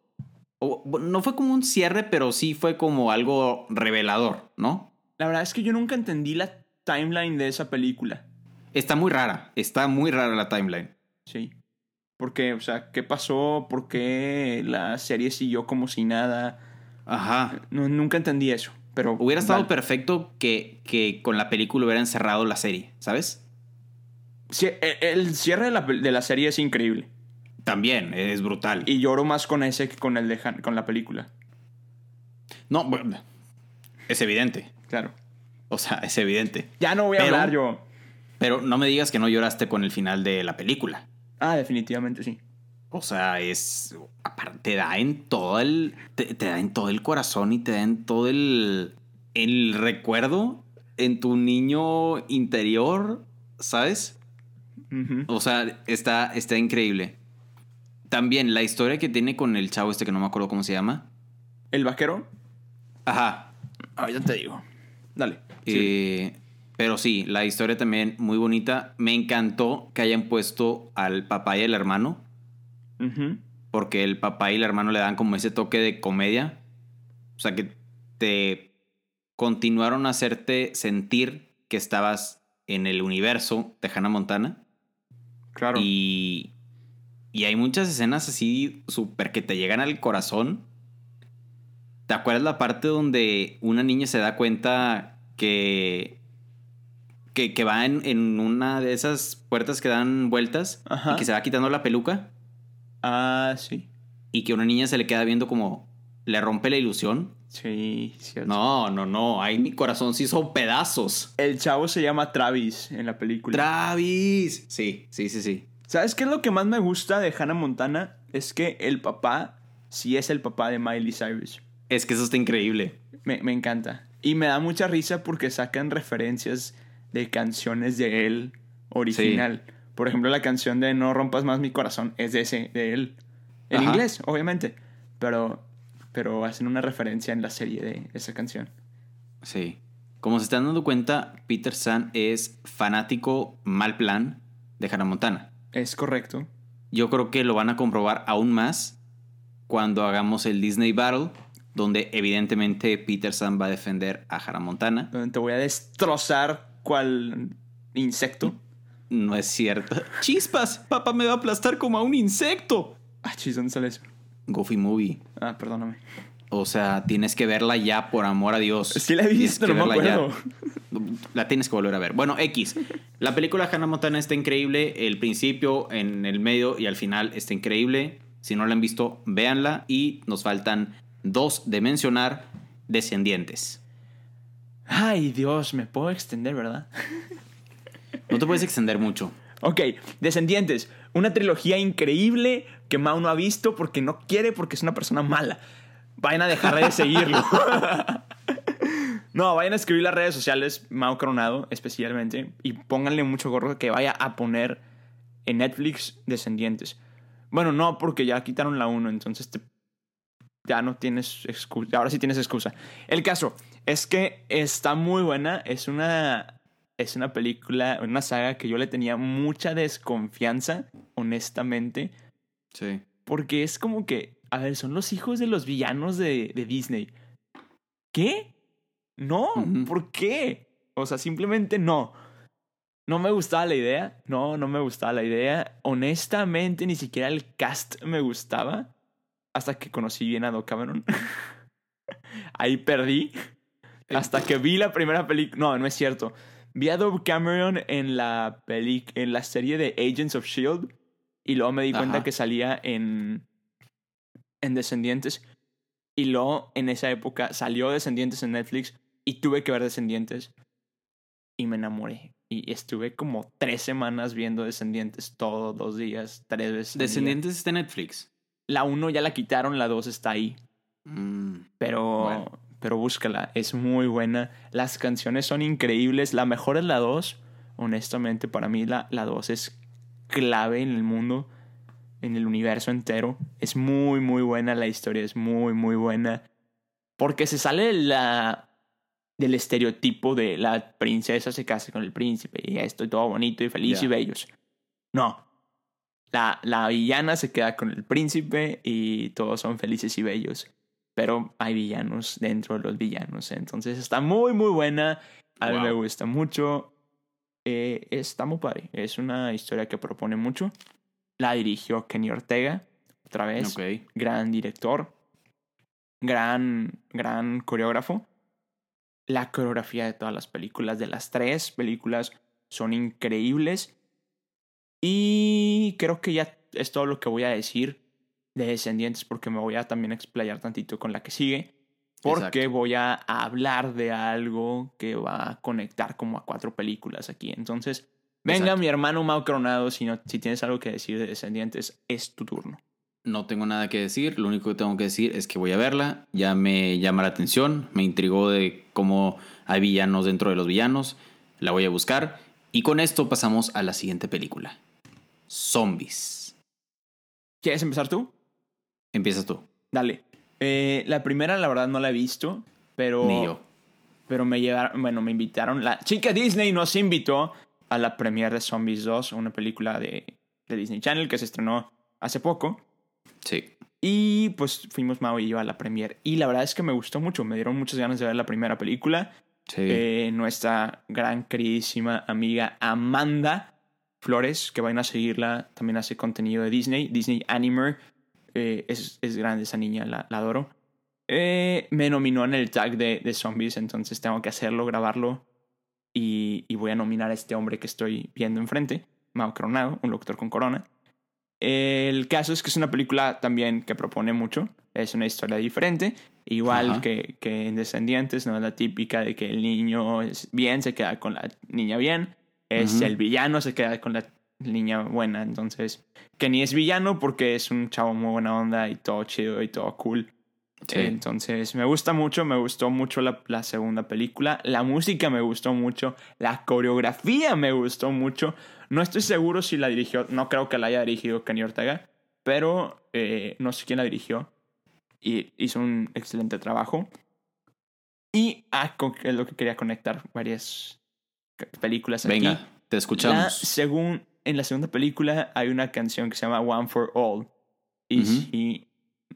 O, no fue como un cierre, pero sí fue como algo revelador, ¿no? La verdad es que yo nunca entendí la timeline de esa película. Está muy rara, está muy rara la timeline. Sí. Porque, o sea, ¿qué pasó? ¿Por qué la serie siguió como si nada? Ajá. No, nunca entendí eso. Pero Hubiera estado perfecto que, que con la película hubieran cerrado la serie, ¿sabes? Sí, e- el, cierre de la, de la serie es increíble. También, es brutal. Y lloro más con ese que con el de Han- con la película. No, bueno, es evidente. Claro. O sea, es evidente. Ya no voy a Pero- hablar yo. Pero no me digas que no lloraste con el final de la película. Ah, definitivamente sí. O sea, es. Te da en todo el. Te, te da en todo el corazón y te da en todo el. El recuerdo en tu niño interior, ¿sabes? O sea, está, está increíble. También la historia que tiene con el chavo este que no me acuerdo cómo se llama. ¿El vaquero? Ajá. Ahorita te digo. Dale. Sí. Eh, pero sí, la historia también muy bonita. Me encantó que hayan puesto al papá y al hermano. Ujú. Porque el papá y el hermano le dan como ese toque de comedia. O sea que te continuaron a hacerte sentir que estabas en el universo de Hannah Montana. Claro. Y, y hay muchas escenas así súper que te llegan al corazón. ¿Te acuerdas la parte donde una niña se da cuenta que, que, que va en, en una de esas puertas que dan vueltas Ajá. y que se va quitando la peluca Ah, sí. y que una niña se le queda viendo como le rompe la ilusión? Sí, cierto. No, no, no. Ahí mi corazón se hizo pedazos. El chavo se llama Travis en la película. Travis. Sí, sí, sí, sí. ¿Sabes qué es lo que más me gusta de Hannah Montana? Es que el papá sí es el papá de Miley Cyrus. Es que eso está increíble. Me, me encanta. Y me da mucha risa porque sacan referencias de canciones de él original. Por ejemplo, la canción de No rompas más mi corazón es de ese, de él. En Ajá. inglés, obviamente. Pero, pero hacen una referencia en la serie de esa canción. Sí. Como se están dando cuenta, Peter San es fanático mal plan de Hannah Montana. Es correcto. Yo creo que lo van a comprobar aún más cuando hagamos el Disney Battle, donde evidentemente Peter San va a defender a Hannah Montana. Donde te voy a destrozar cual insecto. No es cierto. ¡Chispas! Papá me va a aplastar como a un insecto. Ah, chis, ¿dónde sale eso? Goofy Movie. Ah, perdóname. O sea, tienes que verla ya, por amor a Dios. Sí la he visto, no me verla ya. acuerdo. La tienes que volver a ver. Bueno, X. La película Hannah Montana está increíble. El principio, en el medio y al final está increíble. Si no la han visto, véanla. Y nos faltan dos de mencionar: Descendientes. Ay, Dios, me puedo extender, ¿verdad? No te puedes extender mucho. Ok, Descendientes. Una trilogía increíble que Mau no ha visto porque no quiere, porque es una persona mala. Vayan a dejar de seguirlo. no, vayan a escribir las redes sociales, Mau Coronado especialmente, y pónganle mucho gorro que vaya a poner en Netflix Descendientes. Bueno, no, porque ya quitaron la 1, entonces te- ya no tienes excusa. Ahora sí tienes excusa. El caso es que está muy buena. Es una, es una película, una saga que yo le tenía mucha desconfianza, honestamente, Sí. porque es como que, a ver, son los hijos de los villanos de, de Disney. ¿Qué? No. ¿por qué? O sea, simplemente no. No me gustaba la idea. No, no me gustaba la idea. Honestamente, ni siquiera el cast me gustaba. Hasta que conocí bien a Doc Cameron. Ahí perdí. Hasta que vi la primera película. No, no es cierto. Vi a Doc Cameron en la, peli en la serie de Agents of Shield. Y luego me di cuenta Ajá. que salía en. En Descendientes. Y luego en esa época salió Descendientes en Netflix. Y tuve que ver Descendientes. Y me enamoré. Y estuve como tres semanas viendo Descendientes todos los días, tres veces. día. Descendientes está en Netflix. La 1 ya la quitaron, la 2 está ahí. Mm, Pero, Bueno. Pero búscala, es muy buena. Las canciones son increíbles. La mejor es la 2. Honestamente, para mí la, la 2 es clave en el mundo, en el universo entero. Es muy, muy buena. La historia es muy, muy buena. Porque se sale de la, del estereotipo de la princesa se casa con el príncipe y esto y todo bonito y feliz y bellos. No. La, la villana se queda con el príncipe y todos son felices y bellos. Pero hay villanos dentro de los villanos. Entonces está muy, muy buena. A mí me gusta mucho. Eh, está muy padre. Es una historia que propone mucho. La dirigió Kenny Ortega. Otra vez. Gran director. Gran, gran coreógrafo. La coreografía de todas las películas, de las tres películas, son increíbles. Y creo que ya es todo lo que voy a decir de Descendientes porque me voy a también explayar tantito con la que sigue. Porque Exacto. voy a hablar de algo que va a conectar como a cuatro películas aquí. Entonces, venga Exacto. mi hermano Mau Coronado, si, no, si tienes algo que decir de Descendientes, es tu turno. No tengo nada que decir, lo único que tengo que decir es que voy a verla, ya me llama la atención, me intrigó de cómo hay villanos dentro de los villanos, la voy a buscar y con esto pasamos a la siguiente película. Zombies. ¿Quieres empezar tú? Empiezas tú. Dale. Eh, la primera, la verdad, no la he visto, pero... Ni yo. Pero me llevaron, bueno, me invitaron. La chica Disney nos invitó a la premiere de Zombies 2, una película de, de Disney Channel que se estrenó hace poco. Sí. Y pues fuimos Mao y yo a la premiere. Y la verdad es que me gustó mucho, me dieron muchas ganas de ver la primera película. Sí. Eh, nuestra gran queridísima amiga Amanda Flores, que vayan a seguirla, también hace contenido de Disney, Disney Animer. Eh, es, es grande esa niña, la, la adoro. Eh, me nominó en el tag de, de zombies, entonces tengo que hacerlo, grabarlo. Y, y voy a nominar a este hombre que estoy viendo enfrente, Mao Coronado, un locutor con corona. El caso es que es una película también que propone mucho. Es una historia diferente. Igual que, que en Descendientes, no es la típica de que el niño es bien, se queda con la niña bien. Es el villano, se queda con la niña buena. Entonces, que ni es villano porque es un chavo muy buena onda y todo chido y todo cool. Sí. Entonces, me gusta mucho, me gustó mucho la, la segunda película. La música me gustó mucho, la coreografía me gustó mucho. No estoy seguro si la dirigió, no creo que la haya dirigido Kenny Ortega, pero eh, no sé quién la dirigió. Y hizo un excelente trabajo. Y ah, con- es lo que quería conectar varias películas aquí. Venga, te La escuchamos. según, en la segunda película hay una canción que se llama One for All. Y si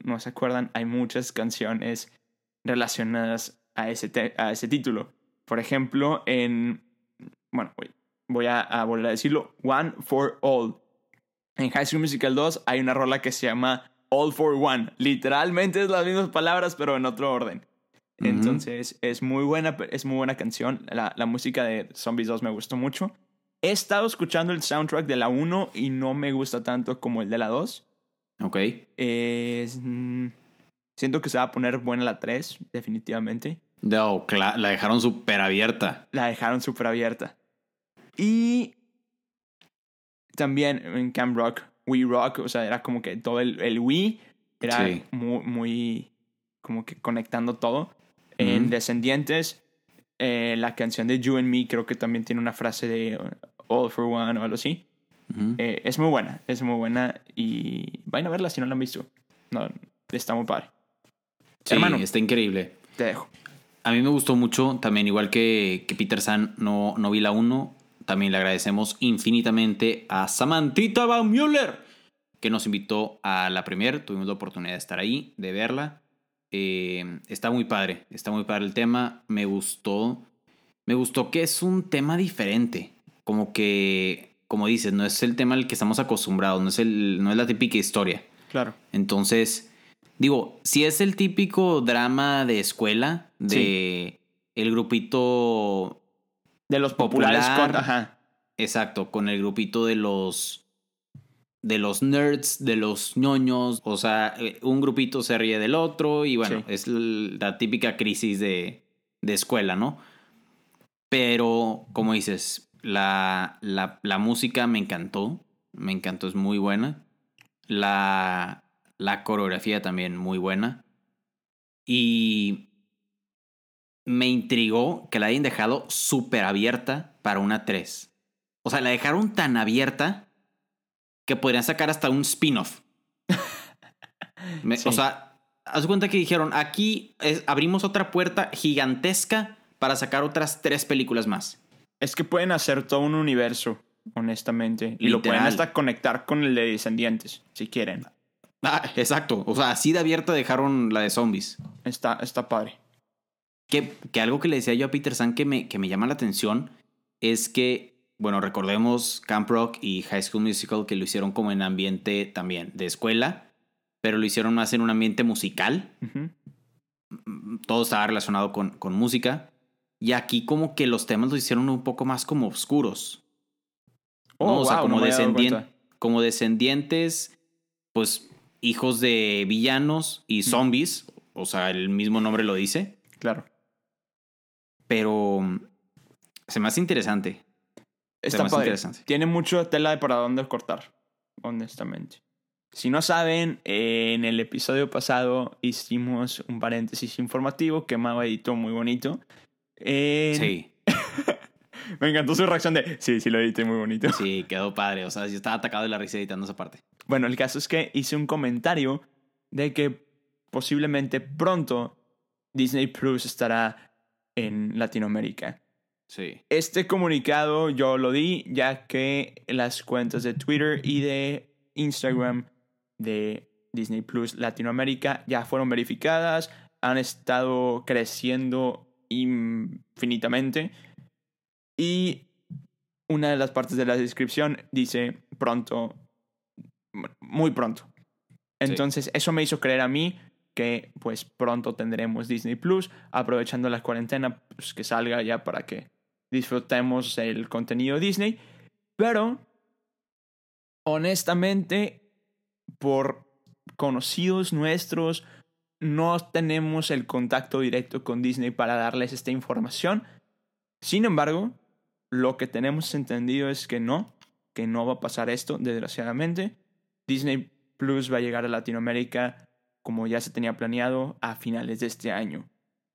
no se acuerdan, hay muchas canciones relacionadas a ese, a ese título. Por ejemplo, en... Bueno, voy, voy a, a volver a decirlo. One for All. En High School Musical 2 hay una rola que se llama All for One. Literalmente es las mismas palabras, pero en otro orden. Entonces, es muy buena, es muy buena canción. La, la música de Zombies 2 me gustó mucho. He estado escuchando el soundtrack de la 1 y no me gusta tanto como el de la 2. Ok. Mm, siento que se va a poner buena la 3, definitivamente. No, cla- la dejaron súper abierta. La dejaron súper abierta. Y también en Camp Rock, We Rock, o sea, era como que todo el, el We era Sí. muy, muy, como que conectando todo. En. Descendientes, eh, la canción de You and Me creo que también tiene una frase de All for One o algo así. Eh, es muy buena, es muy buena y vayan a verla si no la han visto. No, está muy padre. sí, hermano. está increíble. Te dejo. A mí me gustó mucho, también igual que, que Peter San, no, no vi la 1. También le agradecemos infinitamente a Samantita Van Müller, que nos invitó a la premier. Tuvimos la oportunidad de estar ahí, de verla. Eh, está muy padre, está muy padre el tema. Me gustó. Me gustó que es un tema diferente. Como que, como dices, no es el tema al que estamos acostumbrados, no es, el, no es la típica historia. Claro. Entonces, digo, si es el típico drama de escuela, de el grupito, De los populares Popular. con- Ajá. exacto, con el grupito de los de los nerds, de los ñoños, o sea, eh, un grupito se ríe del otro y bueno, Sí. es la típica crisis de, de escuela, ¿no? Pero, como dices, la, la, la música me encantó, me encantó, es muy buena. La, la coreografía también muy buena. Y me intrigó que la hayan dejado súper abierta para una 3. O sea, la dejaron tan abierta que podrían sacar hasta un spin-off. Sí. O sea, haz cuenta que dijeron, aquí es- abrimos otra puerta gigantesca para sacar otras tres películas más. Es que pueden hacer todo un universo, honestamente. Y lo pueden hasta conectar con el de Descendientes, si quieren. Ah, exacto. O sea, así de abierta dejaron la de zombies. Está, está padre. Que, que algo que le decía yo a Peter San que me, que me llama la atención es que, bueno, recordemos Camp Rock y High School Musical que lo hicieron como en ambiente también de escuela, pero lo hicieron más en un ambiente musical. Ujú. Todo estaba relacionado con, con música. Y aquí como que los temas los hicieron un poco más como oscuros. Oh, ¿no? O sea, como no descendien- como descendientes, pues hijos de villanos y zombies, o sea, el mismo nombre lo dice, Claro. pero mm, se me hace interesante. Está padre. interesante. Tiene mucho tela de para dónde cortar, honestamente. Si no saben, en el episodio pasado hicimos un paréntesis informativo que Mau editó muy bonito. En- Sí, Me encantó su reacción de, sí, sí lo edité muy bonito. sí, quedó padre. O sea, yo estaba atacado de la risa editando esa parte. Bueno, el caso es que hice un comentario de que posiblemente pronto Disney Plus estará en Latinoamérica. Sí. Este comunicado yo lo di ya que las cuentas de Twitter y de Instagram de Disney Plus Latinoamérica ya fueron verificadas, han estado creciendo infinitamente y una de las partes de la descripción dice pronto, muy pronto. Entonces eso me hizo creer a mí que pues pronto tendremos Disney Plus, aprovechando la cuarentena, pues que salga ya para que disfrutemos el contenido Disney. Pero, honestamente, por conocidos nuestros, no tenemos el contacto directo con Disney para darles esta información. Sin embargo, lo que tenemos entendido es que no, que no va a pasar esto, desgraciadamente. Disney Plus va a llegar a Latinoamérica como ya se tenía planeado a finales de este año.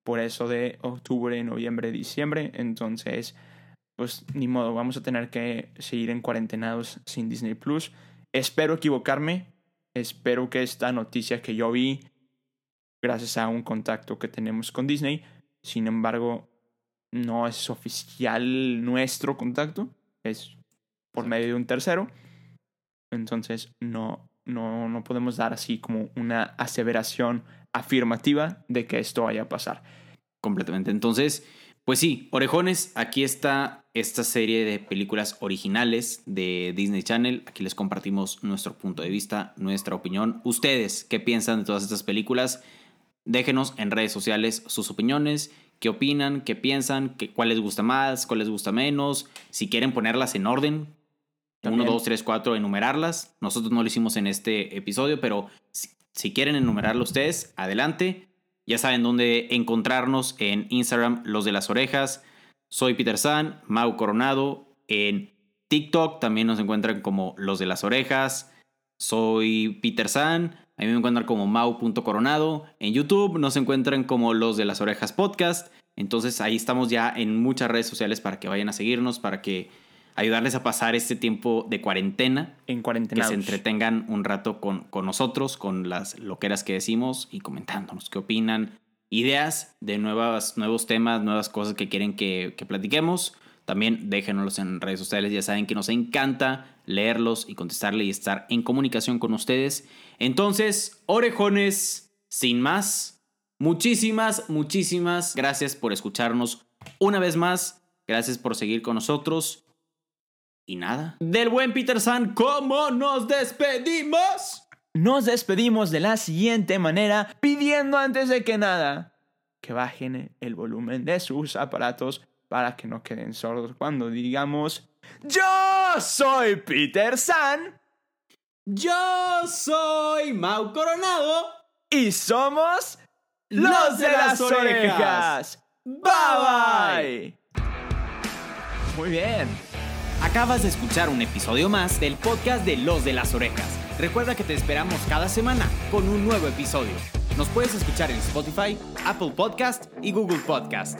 Por eso de octubre, noviembre, diciembre. Entonces, pues ni modo, vamos a tener que seguir en cuarentenados sin Disney Plus. Espero equivocarme. Espero que esta noticia que yo vi, gracias a un contacto que tenemos con Disney, sin embargo, no es oficial nuestro contacto, es por medio de un tercero. Entonces, no, no, no podemos dar así como una aseveración afirmativa de que esto vaya a pasar. Completamente. Entonces, pues sí, orejones, aquí está esta serie de películas originales de Disney Channel. Aquí les compartimos nuestro punto de vista, nuestra opinión. Ustedes, ¿qué piensan de todas estas películas? Déjenos en redes sociales sus opiniones, qué opinan, qué piensan, qué, cuál les gusta más, cuál les gusta menos, si quieren ponerlas en orden. También. 1, 2, 3, 4, enumerarlas. Nosotros no lo hicimos en este episodio, pero si, si quieren enumerarlo ustedes, adelante. Ya saben dónde encontrarnos en Instagram, Los de las Orejas. Soy Peter San, Mau Coronado. En TikTok también nos encuentran como Los de las Orejas. Soy Peter San. A mí me encuentran como mau.coronado. En YouTube nos encuentran como Los de las Orejas Podcast. Entonces ahí estamos ya en muchas redes sociales para que vayan a seguirnos, para que ayudarles a pasar este tiempo de cuarentena En que cuarentena. se entretengan un rato con, con nosotros, con las loqueras que decimos y comentándonos qué opinan, ideas de nuevas, nuevos temas, nuevas cosas que quieren que, que platiquemos. También déjenoslos en redes sociales, ya saben que nos encanta leerlos y contestarle y estar en comunicación con ustedes. Entonces, orejones, sin más, muchísimas, muchísimas gracias por escucharnos una vez más. Gracias por seguir con nosotros. Y nada. Del buen Peter San, ¿cómo nos despedimos? Nos despedimos de la siguiente manera, pidiendo antes de que nada que bajen el volumen de sus aparatos para que no queden sordos cuando digamos Yo soy Peter San Yo soy Mau Coronado. y somos los de las orejas. Bye bye. Muy bien. Acabas de escuchar un episodio más del podcast de Los de las Orejas. Recuerda que te esperamos cada semana con un nuevo episodio. Nos puedes escuchar en Spotify, Apple Podcast y Google Podcast.